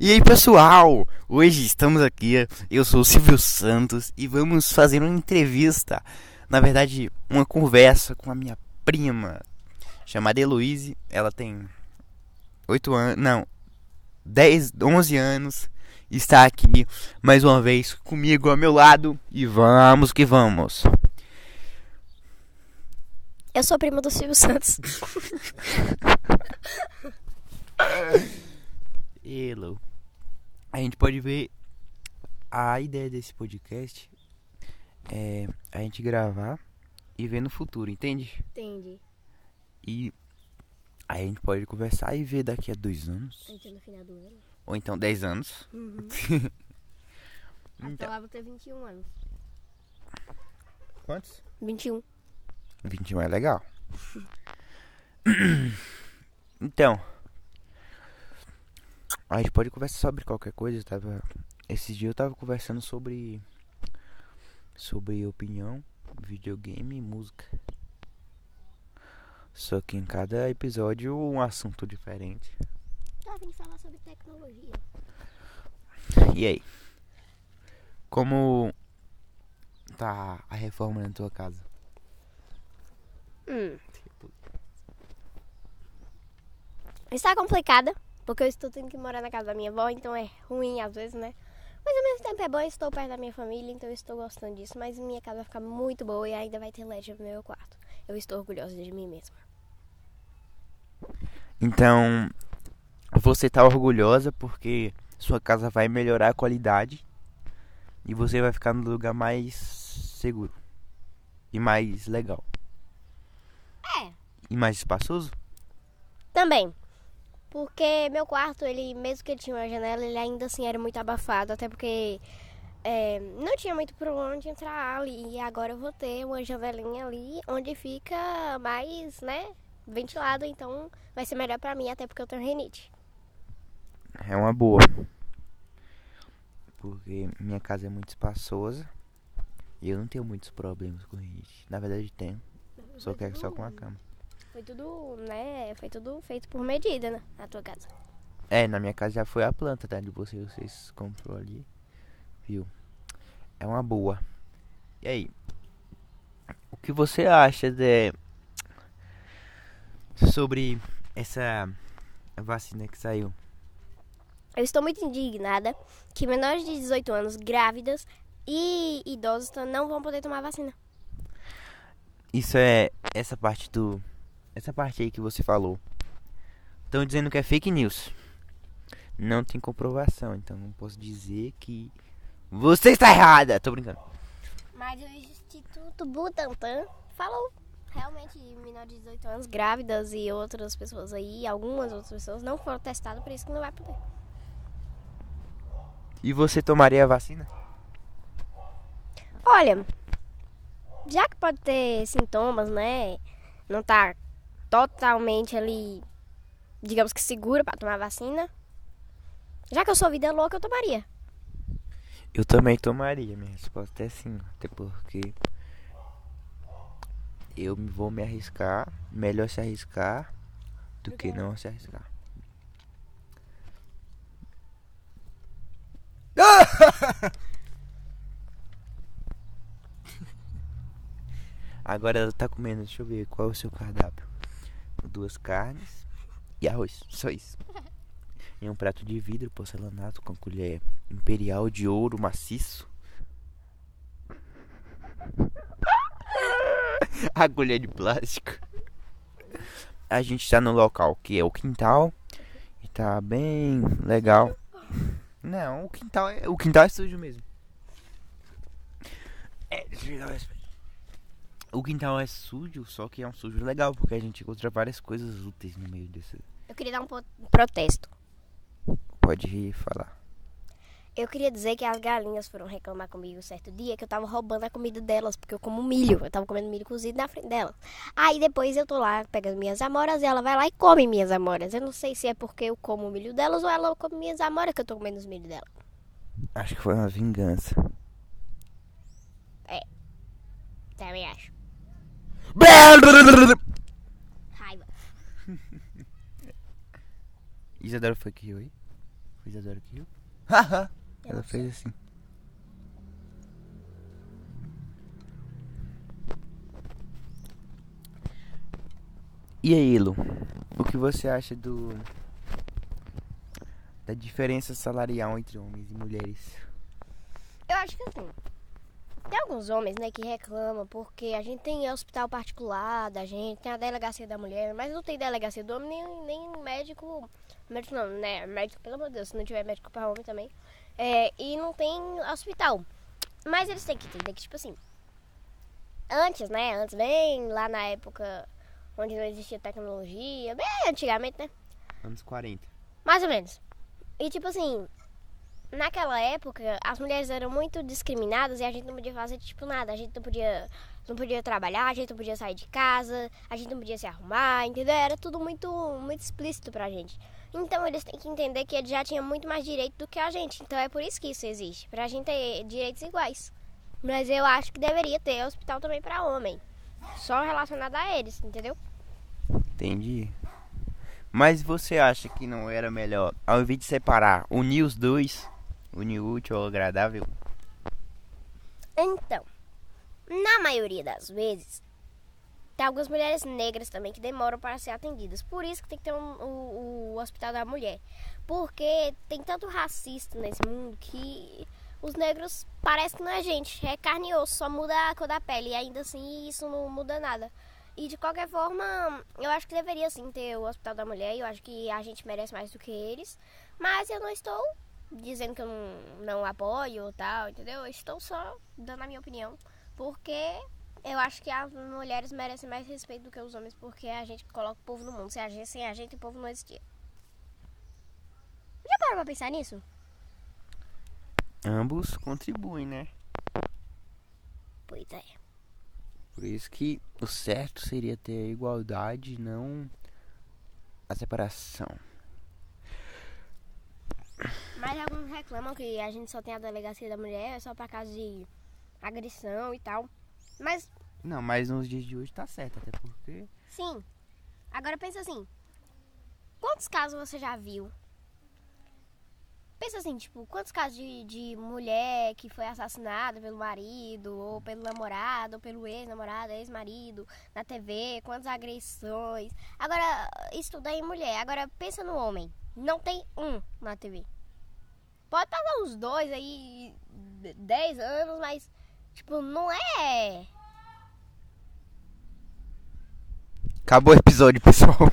E aí pessoal, hoje estamos aqui, eu sou o Silvio Santos e vamos fazer uma entrevista, na verdade uma conversa com a minha prima, chamada Heloise, ela tem 8 anos, não, 10, 11 anos, está aqui mais uma vez comigo ao meu lado e vamos que vamos. Eu sou prima do Silvio Santos. Hello. A gente pode ver a ideia desse podcast é a gente gravar e ver no futuro, entende? Entendi. E aí a gente pode conversar e ver daqui a dois anos. Entendi no final do ano. Ou então dez anos. Uhum. Até Então, lá vou ter 21 anos. quantos? 21. 21 é legal. Então, a gente pode conversar sobre qualquer coisa. Tava, esses dias eu tava conversando sobre sobre opinião, videogame e música. Só que em cada episódio um assunto diferente. Tá vindo falar sobre tecnologia. E aí? Como tá a reforma na tua casa? Hum. Está complicada, porque eu estou tendo que morar na casa da minha avó, então é ruim às vezes, né? Mas ao mesmo tempo é bom, estou perto da minha família, então eu estou gostando disso. Mas minha casa vai ficar muito boa e ainda vai ter LED no meu quarto. Eu estou orgulhosa de mim mesma. Então, você tá orgulhosa porque sua casa vai melhorar a qualidade e você vai ficar no lugar mais seguro e mais legal É. e mais espaçoso? Também. Porque meu quarto, ele, mesmo que ele tinha uma janela, ele ainda assim era muito abafado. Até porque é, não tinha muito por onde entrar ali. E agora eu vou ter uma janelinha ali onde fica mais, né, ventilado. Então vai ser melhor pra mim, até porque eu tenho rinite. É uma boa. Porque minha casa é muito espaçosa e eu não tenho muitos problemas com rinite. Na verdade tenho, só que é só com a cama. Foi tudo, né, foi tudo feito por medida, né, na tua casa. É, na minha casa já foi a planta, tá? De vocês, vocês comprou ali. Viu? É uma boa. E aí? O que você acha de sobre essa vacina que saiu? Eu estou muito indignada que menores de 18 anos, grávidas e idosos não vão poder tomar vacina. Isso é essa parte do essa parte aí que você falou. Estão dizendo que é fake news. Não tem comprovação, então não posso dizer que você está errada. Tô brincando. Mas o Instituto Butantan falou realmente menores de 18 anos, grávidas e outras pessoas aí, algumas outras pessoas não foram testadas, por isso que não vai poder. E você tomaria a vacina? Olha, já que pode ter sintomas, né? Não tá totalmente ali, digamos que segura pra tomar vacina. Já que eu sou vida louca, eu tomaria. Eu também tomaria, minha resposta é sim, até porque eu vou me arriscar, melhor se arriscar do que não se arriscar. Agora ela tá comendo, deixa eu ver qual é o seu cardápio. Duas carnes e arroz, só isso. Em um prato de vidro porcelanato com colher imperial de ouro maciço. A colher de plástico. A gente está no local que é o quintal. E tá bem legal. Não, o quintal é, o quintal é sujo mesmo. É, deixa eu dar uma respeito. O quintal é sujo, só que é um sujo legal, porque a gente encontra várias coisas úteis no meio desse. Eu queria dar um protesto. Pode falar. Eu queria dizer que as galinhas foram reclamar comigo certo dia que eu tava roubando a comida delas, porque eu como milho. Eu tava comendo milho cozido na frente delas. Aí depois eu tô lá pegando minhas amoras e ela vai lá e come minhas amoras. Eu não sei se é porque eu como o milho delas ou ela come minhas amoras que eu tô comendo os milho dela. Acho que foi uma vingança. Também acho. Raiva. Isadora foi que riu aí? fez a Dora aqui. Haha! Ela fez assim. E aí, Lu? O que você acha do da diferença salarial entre homens e mulheres? Eu acho que assim. Tem alguns homens, né, que reclamam porque a gente tem hospital particular da gente, tem a delegacia da mulher, mas não tem delegacia do homem nem, nem médico. Médico não, né? Médico, pelo amor de Deus, se não tiver médico para homem também. É, e não tem hospital. Mas eles têm que entender que, tipo assim. Antes, né? Antes, bem lá na época onde não existia tecnologia, bem antigamente, né? Anos 40. Mais ou menos. E tipo assim, naquela época as mulheres eram muito discriminadas e a gente não podia fazer tipo nada. A gente não podia, não podia trabalhar, a gente não podia sair de casa, a gente não podia se arrumar, entendeu? Era tudo muito, muito explícito pra gente. Então eles têm que entender que eles já tinham muito mais direito do que a gente. Então é por isso que isso existe, pra gente ter direitos iguais. Mas eu acho que deveria ter hospital também pra homem. Só relacionado a eles, entendeu? Entendi. Mas você acha que não era melhor, ao invés de separar, unir os dois? Unir útil agradável? Então, na maioria das vezes, tem algumas mulheres negras também que demoram para ser atendidas. Por isso que tem que ter um, o, o hospital da mulher. Porque tem tanto racista nesse mundo que os negros parecem não é gente. É carne e osso, só muda a cor da pele. E ainda assim isso não muda nada. E de qualquer forma, eu acho que deveria sim ter o Hospital da Mulher. Eu acho que a gente merece mais do que eles. Mas eu não estou dizendo que eu não, não apoio ou tal, entendeu? Eu estou só dando a minha opinião. Porque eu acho que as mulheres merecem mais respeito do que os homens. Porque a gente coloca o povo no mundo. Sem a gente, sem a gente o povo não existia. Já parou pra pensar nisso? Ambos contribuem, né? Pois é. Por isso que o certo seria ter a igualdade, não a separação. Mas alguns reclamam que a gente só tem a delegacia da mulher só pra caso de agressão e tal. Mas, Não, mas nos dias de hoje tá certo, até porque. sim. Agora pensa assim. Quantos casos você já viu? Pensa assim, tipo, quantos casos de, de mulher que foi assassinada pelo marido, ou pelo namorado, ou pelo ex-namorado, ex-marido, na TV, quantas agressões. Agora, isso tudo é em mulher. Agora, pensa no homem. Não tem um na TV. Pode passar uns dois aí, dez anos, mas, tipo, não é. Acabou o episódio, pessoal.